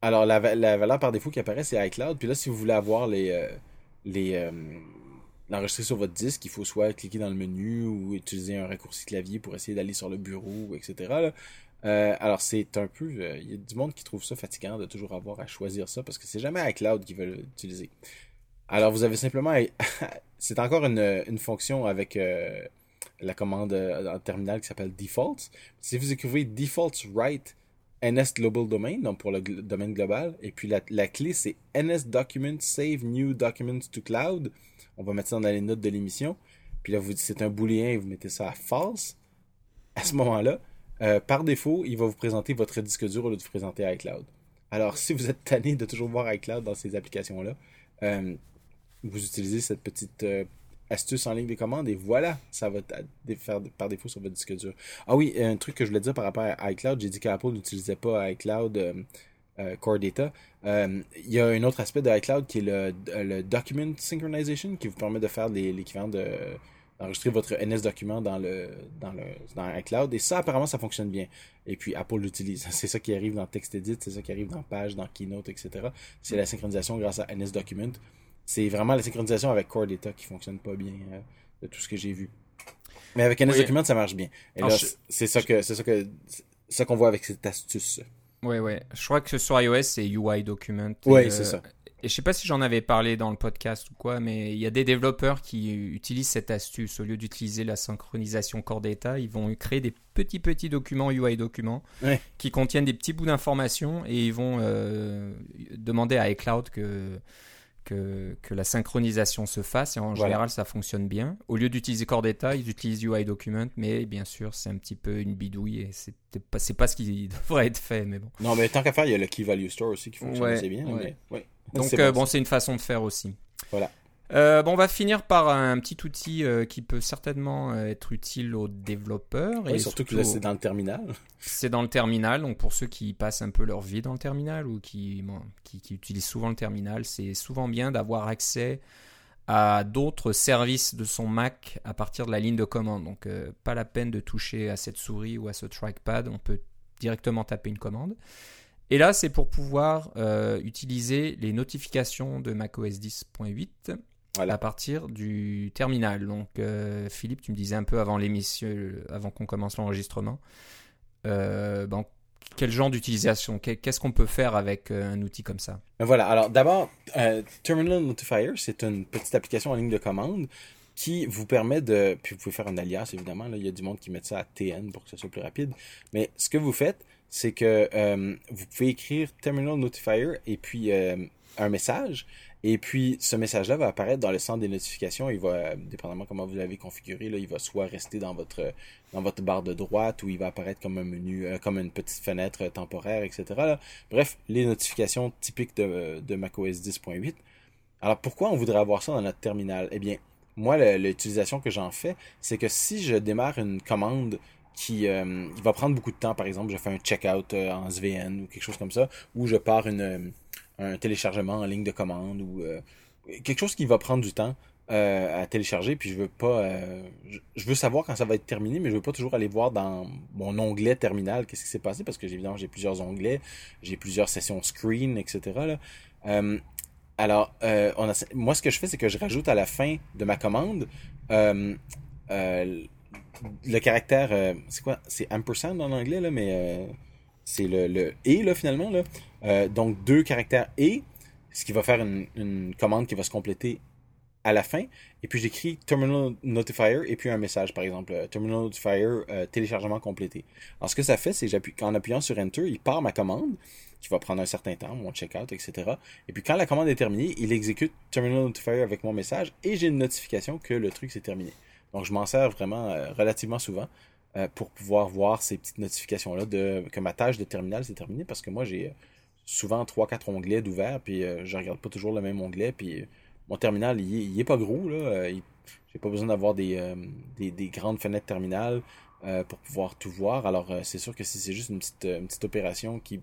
Alors, la, valeur par défaut qui apparaît, c'est iCloud. Puis là, si vous voulez avoir les, euh, les l'enregistrer sur votre disque, il faut soit cliquer dans le menu ou utiliser un raccourci clavier pour essayer d'aller sur le bureau, etc. Euh, alors, c'est un peu. Euh, il y a du monde qui trouve ça fatigant de toujours avoir à choisir ça parce que c'est jamais iCloud qu'ils veulent utiliser. Alors, vous avez simplement. c'est encore une, fonction avec euh, la commande en terminal qui s'appelle defaults. Si vous écrivez defaults write ns global domain, donc pour le domaine global, et puis la, la clé c'est ns document save new documents to cloud. On va mettre ça dans les notes de l'émission. Puis là, vous c'est un booléen et vous mettez ça à false. À ce moment-là, euh, par défaut, il va vous présenter votre disque dur au lieu de vous présenter iCloud. Alors, si vous êtes tanné de toujours voir iCloud dans ces applications-là, euh, vous utilisez cette petite euh, astuce en ligne des commandes et voilà, ça va faire par défaut sur votre disque dur. Ah oui, un truc que je voulais dire par rapport à iCloud, j'ai dit qu'Apple n'utilisait pas iCloud Core Data. Il y a un autre aspect de iCloud qui est le, le Document Synchronization qui vous permet de faire l'équivalent de enregistrer votre NS document dans le dans le dans iCloud et ça apparemment ça fonctionne bien et puis Apple l'utilise c'est ça qui arrive dans TextEdit c'est ça qui arrive dans Page dans Keynote etc c'est la synchronisation grâce à NS Document c'est vraiment la synchronisation avec Core Data qui fonctionne pas bien euh, de tout ce que j'ai vu mais avec NS Document ça marche bien et là c'est ça que c'est ça que ça qu'on voit avec cette astuce Ouais, ouais. Je crois que sur iOS, c'est UI Document. Oui, c'est ça et je sais pas si j'en avais parlé dans le podcast ou quoi, mais il y a des développeurs qui utilisent cette astuce. Au lieu d'utiliser la synchronisation Core Data, ils vont créer des petits petits documents, UI documents, qui contiennent des petits bouts d'informations et ils vont euh, demander à iCloud que, que, que, la synchronisation se fasse. Et en général, ça fonctionne bien. Au lieu d'utiliser Core Data, ils utilisent UI Document, mais bien sûr, c'est un petit peu une bidouille et c'est pas, pas ce qui devrait être fait. Mais bon. Non, mais tant qu'à faire, il y a le Key Value Store aussi qui fonctionne assez bien. ouais. Donc euh, bon, c'est une façon de faire aussi. Voilà. Euh, bon, on va finir par un petit outil euh, qui peut certainement être utile aux développeurs. et surtout, que c'est dans le terminal. C'est dans le terminal, donc pour ceux qui passent un peu leur vie dans le terminal ou qui, qui, utilisent souvent le terminal, c'est souvent bien d'avoir accès à d'autres services de son Mac à partir de la ligne de commande. Donc pas la peine de toucher à cette souris ou à ce trackpad, on peut directement taper une commande. Et là, c'est pour pouvoir euh, utiliser les notifications de macOS 10.8 à partir du terminal. Donc, euh, Philippe, tu me disais un peu avant l'émission, avant qu'on commence l'enregistrement, euh, quel genre d'utilisation Qu'est-ce qu'on peut faire avec un outil comme ça? Ben Voilà. Alors, d'abord, Terminal Notifier, c'est une petite application en ligne de commande qui vous permet de. Puis vous pouvez faire un alias, évidemment. Là, il y a du monde qui met ça à TN pour que ce soit plus rapide. Mais ce que vous faites, c'est que euh, vous pouvez écrire Terminal Notifier et puis euh, un message. Et puis, ce message-là va apparaître dans le centre des notifications. Il va, dépendamment comment vous l'avez configuré, là, il va soit rester dans votre, dans votre barre de droite ou il va apparaître comme un menu, euh, comme une petite fenêtre temporaire, etc. Bref, les notifications typiques de, de macOS 10.8. Alors, pourquoi on voudrait avoir ça dans notre terminal? Eh bien, moi, l'utilisation que j'en fais, c'est que si je démarre une commande qui euh, va prendre beaucoup de temps, par exemple, je fais un checkout euh, en SVN ou quelque chose comme ça, ou je pars une, un téléchargement en ligne de commande ou euh, quelque chose qui va prendre du temps à télécharger, puis je veux pas, je, veux savoir quand ça va être terminé, mais je veux pas toujours aller voir dans mon onglet terminal qu'est-ce qui s'est passé parce que évidemment j'ai plusieurs onglets, j'ai plusieurs sessions screen, etc. Là. alors, moi ce que je fais, c'est que je rajoute à la fin de ma commande le caractère, euh, c'est quoi? C'est ampersand en anglais, là, mais euh, c'est le, le et, là, finalement. Là. Euh, donc, deux caractères et, ce qui va faire une, commande qui va se compléter à la fin. Et puis, j'écris Terminal Notifier et puis un message, par exemple, Terminal Notifier téléchargement complété. Alors, ce que ça fait, c'est qu'en appuyant sur Enter, il part ma commande qui va prendre un certain temps, mon checkout, etc. Et puis quand la commande est terminée, il exécute Terminal Notifier avec mon message et j'ai une notification que le truc s'est terminé. Donc, je m'en sers vraiment euh, relativement souvent euh, pour pouvoir voir ces petites notifications-là de que ma tâche de terminal s'est terminée parce que moi, j'ai euh, souvent 3-4 onglets d'ouvert, puis je regarde pas toujours le même onglet, puis mon terminal, il, est pas gros, là. j'ai pas besoin d'avoir des, des, grandes fenêtres terminales pour pouvoir tout voir. Alors, c'est sûr que si c'est juste une petite, opération qui,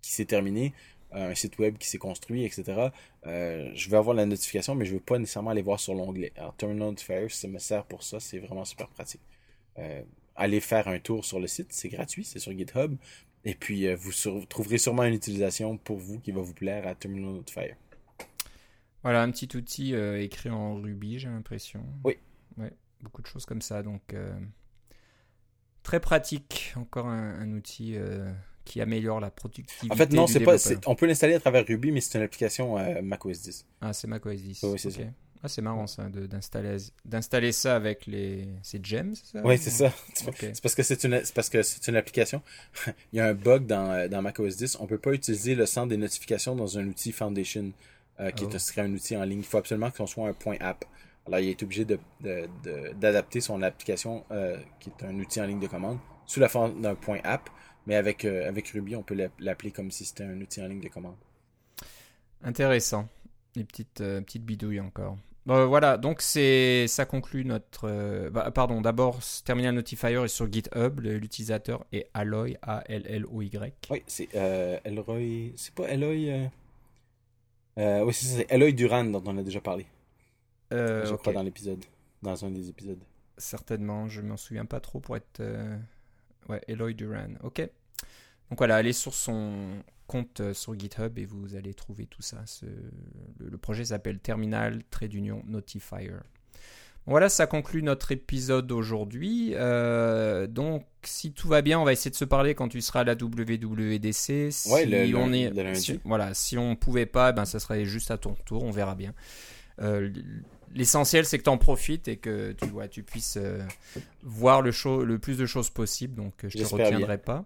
s'est terminée, un site web qui s'est construit, etc. Euh, je vais avoir la notification, mais je ne veux pas nécessairement aller voir sur l'onglet. Alors, Terminal Notifier, ça me sert pour ça, c'est vraiment super pratique. Euh, allez faire un tour sur le site, c'est gratuit, c'est sur GitHub. Et puis, euh, vous trouverez sûrement une utilisation pour vous qui va vous plaire à Terminal Notifier. Voilà, un petit outil écrit en Ruby, j'ai l'impression. Oui. Ouais, beaucoup de choses comme ça. Donc, très pratique. Encore un outil qui améliore la productivité. En fait, non, c'est pas. On peut l'installer à travers Ruby, mais c'est une application euh, macOS 10. Ah, c'est macOS 10. Oui, c'est ça. Ah, c'est marrant ça, d'installer d'installer ça avec les. C'est Gems, ça? Oui, c'est ça. C'est parce que c'est une, parce que c'est une application. Il y a un bug dans, euh, dans macOS 10. On peut pas utiliser le centre des notifications dans un outil Foundation, euh, qui oh. serait un outil en ligne. Il faut absolument qu'on soit un point app. Alors, il est obligé d'adapter de, de, son application, qui est un outil en ligne de commande, sous la forme d'un point app. Mais avec, euh, avec Ruby, on peut l'appeler comme si c'était un outil en ligne de commande. Intéressant. Les petites, euh, petites bidouilles encore. Bon, voilà, donc c'est ça conclut notre. Euh, bah, pardon, d'abord, Terminal Notifier est sur GitHub. L'utilisateur est Alloy, A-L-L-O-Y. Oui, c'est Elroy. C'est pas Alloy. oui, c'est ça, c'est Duran dont on a déjà parlé. je crois dans l'épisode. Dans un des épisodes. Certainement, je m'en souviens pas trop pour être Ouais, Eloy Duran. Ok. Donc voilà, allez sur son compte euh, sur GitHub et vous allez trouver tout ça. Le, projet s'appelle Terminal Trade d'Union Notifier. Voilà, ça conclut notre épisode aujourd'hui. Euh, donc, si tout va bien, on va essayer de se parler quand tu seras à la WWDC. Si ouais, on est, voilà, si on pouvait pas, ben ça serait juste à ton tour. On verra bien. Euh, l'essentiel, c'est que tu en profites et que tu, vois, tu puisses euh, voir le, le plus de choses possible. Donc, je ne te retiendrai pas.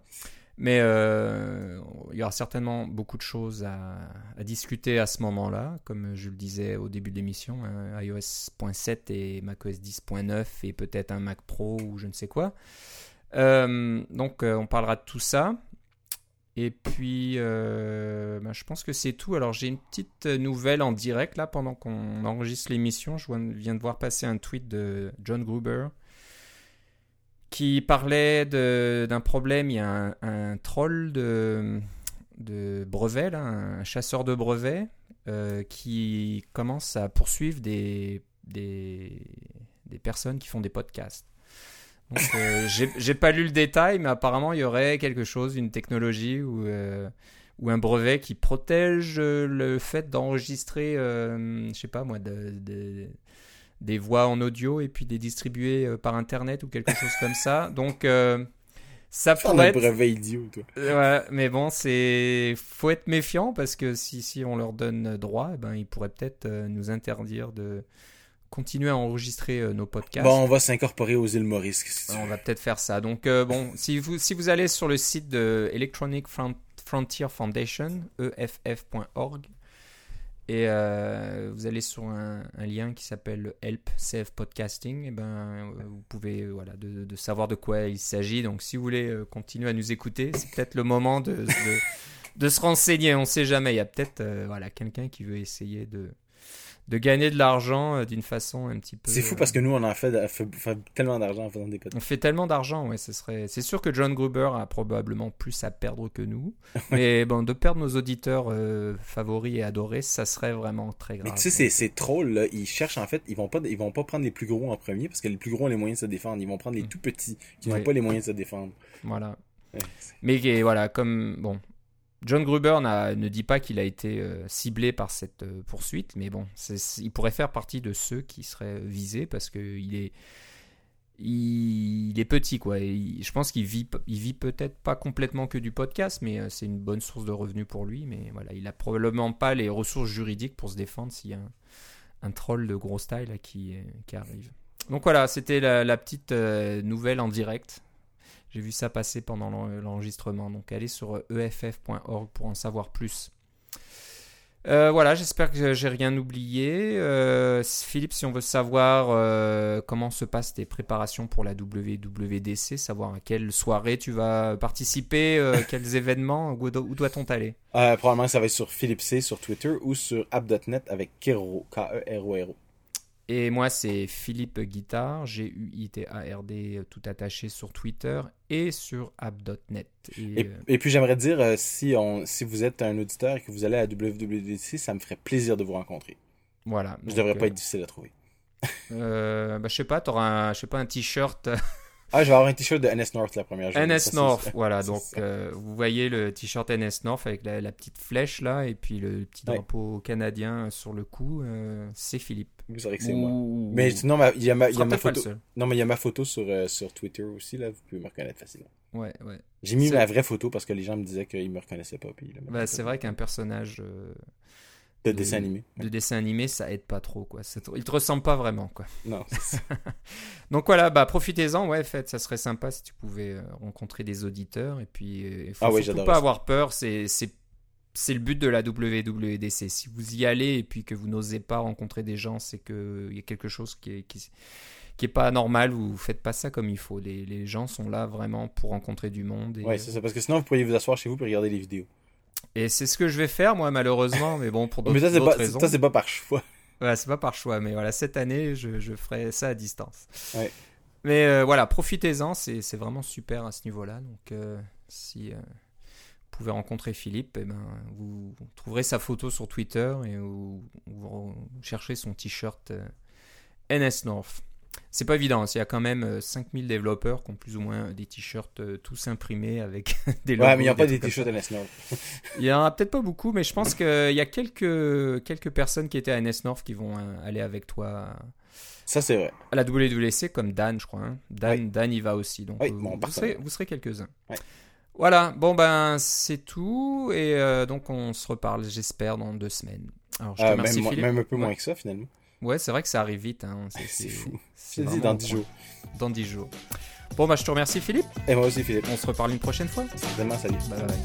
Mais euh, il y aura certainement beaucoup de choses à, discuter à ce moment-là, comme je le disais au début de l'émission, hein, iOS 0.7 et macOS 10.9 et peut-être un Mac Pro ou je ne sais quoi. Euh, donc on parlera de tout ça. Et puis, euh, ben, je pense que c'est tout. Alors, j'ai une petite nouvelle en direct là pendant qu'on enregistre l'émission. Je viens de voir passer un tweet de John Gruber qui parlait d'un problème. Il y a un, troll de, de brevets, un chasseur de brevets, euh, qui commence à poursuivre des, des, des personnes qui font des podcasts. Donc, euh, j'ai pas lu le détail, mais apparemment, il y aurait quelque chose, une technologie ou, euh, ou un brevet qui protège euh, le fait d'enregistrer, je sais pas moi, de, des voix en audio et puis les distribuer par Internet ou quelque chose comme ça. Donc, ça pourrait être... brevet idiot, toi. Ouais, mais bon, c'est faut être méfiant parce que si, si on leur donne droit, eh ben, ils pourraient peut-être nous interdire de continuer à enregistrer euh, nos podcasts. Bon, on va s'incorporer aux îles Maurice. On va peut-être faire ça. Donc, euh, bon, si vous, si vous allez sur le site de Electronic Front- Frontier Foundation, eff.org, et euh, vous allez sur un, lien qui s'appelle Help Save Podcasting, et ben, euh, vous pouvez euh, voilà, de, savoir de quoi il s'agit. Donc, si vous voulez continuer à nous écouter, c'est peut-être le moment de, de, se renseigner. On ne sait jamais. Il y a peut-être voilà, quelqu'un qui veut essayer de, de gagner de l'argent euh, d'une façon un petit peu. C'est fou parce que nous, on en fait, fait- fait tellement d'argent en faisant des podcasts. on fait tellement d'argent, ouais, ce serait. C'est sûr que John Gruber a probablement plus à perdre que nous, mais bon, de perdre nos auditeurs euh, favoris et adorés, ça serait vraiment très Mais grave. tu sais, c'est, c'est troll, là. Ils cherchent, en fait, ils vont pas, ils vont pas prendre les plus gros en premier parce que les plus gros ont les moyens de se défendre. Ils vont prendre les Mm. tout petits qui n'ont pas les moyens de se défendre. Voilà. Ouais. Mais voilà, comme bon, John Gruber ne dit pas qu'il a été euh, ciblé par cette euh, poursuite, mais bon, il pourrait faire partie de ceux qui seraient visés parce que il est, il, est petit quoi. Je pense qu'il vit, peut-être pas complètement que du podcast, mais euh, c'est une bonne source de revenus pour lui. Mais voilà, il a probablement pas les ressources juridiques pour se défendre s'il y a un, troll de gros style qui, arrive. Donc voilà, c'était la, petite nouvelle en direct. J'ai vu ça passer pendant l'en- l'enregistrement. Donc allez sur euh, eff.org pour en savoir plus. Euh, voilà, j'espère que j'ai rien oublié. Euh, Philippe, si on veut savoir euh, comment se passent tes préparations pour la WWDC, savoir à quelle soirée tu vas participer, quels événements, où, do- où doit-on aller? Probablement, ça va être sur Philippe C sur Twitter ou sur app.net avec Kero, E K-E-R-O-R-O. Et moi, c'est Philippe Guitard, G-U-I-T-A-R-D, euh, tout attaché sur Twitter et sur app.net. Et, Et, euh, et puis j'aimerais dire, euh, si, on, si vous êtes un auditeur et que vous allez à WWDC, ça me ferait plaisir de vous rencontrer. voilà. Je Donc, devrais euh, pas être difficile à trouver. Euh, bah, je sais pas, t'auras un, je sais pas, un t-shirt Ah, je vais avoir un t-shirt de NS North la première journée. NS Ça, North. Voilà, donc euh, vous voyez le t-shirt NS North avec la, la petite flèche là et puis le petit Ouais. drapeau canadien sur le cou. euh, c'est Philippe. Vous saurez que c'est moi. Mais sinon, ma- il y a ma, y a photo. Non, mais il y a ma photo sur, euh, sur Twitter aussi, là. Vous pouvez me reconnaître facilement. Ouais, ouais. J'ai mis ma vraie photo parce que les gens me disaient qu'ils me reconnaissaient pas. Puis, là, ma Bah, c'est vrai qu'un personnage euh, De de- dessin animé. de dessin animé, ça aide pas trop quoi. Trop- Il te ressemble pas vraiment quoi. Non, ça. Donc voilà, bah profitez-en, ouais, faites, ça serait sympa si tu pouvais euh, rencontrer des auditeurs et puis euh, il faut Ah ouais, surtout pas ça. avoir peur, c'est c'est c'est le but de la WWDC. Si vous y allez et puis que vous n'osez pas rencontrer des gens, c'est que il y a quelque chose qui est qui, qui est pas normal, vous faites pas ça comme il faut. Les, les gens sont là vraiment pour rencontrer du monde et, Ouais, c'est ça. Parce que sinon, vous pourriez vous asseoir chez vous et regarder les vidéos. Et c'est ce que je vais faire moi malheureusement, mais bon pour mais d'autres ça, c'est d'autres pas, raisons. ça, c'est pas par choix. Ouais, c'est pas par choix, mais voilà, cette année, je, je ferai ça à distance. Ouais. Mais euh, voilà, profitez-en, c'est c'est vraiment super à ce niveau-là. Donc, euh, si euh, vous pouvez rencontrer Philippe, eh ben, vous trouverez sa photo sur Twitter et vous, vous cherchez son t-shirt NS North. C'est pas évident, il y a quand même euh, 5000 développeurs qui ont plus ou moins des t-shirts euh, tous imprimés avec des logos. Ouais, mais il n'y a pas des t-shirts NS North. Il y en a peut-être pas beaucoup, mais je pense qu'il y a quelques, quelques personnes qui étaient à NS North qui vont euh, aller avec toi Ça, c'est vrai. à la WWC, comme Dan, je crois. hein. Dan, Oui. Dan y va aussi. Donc Oui, euh, vous, serez, vous serez quelques-uns. Voilà, bon ben c'est tout. Et euh, donc on se reparle, j'espère, dans deux semaines. Alors je te Euh, remercie même, mo- Philippe. même un peu Ouais. moins que ça, finalement. Ouais, c'est vrai que ça arrive vite. hein. C'est fou. c'est vraiment dans 10 jours. Dans 10 jours. Bon bah je te remercie Philippe. Et moi aussi, Philippe. On se reparle une prochaine fois. Certainement, salut. Bye bye.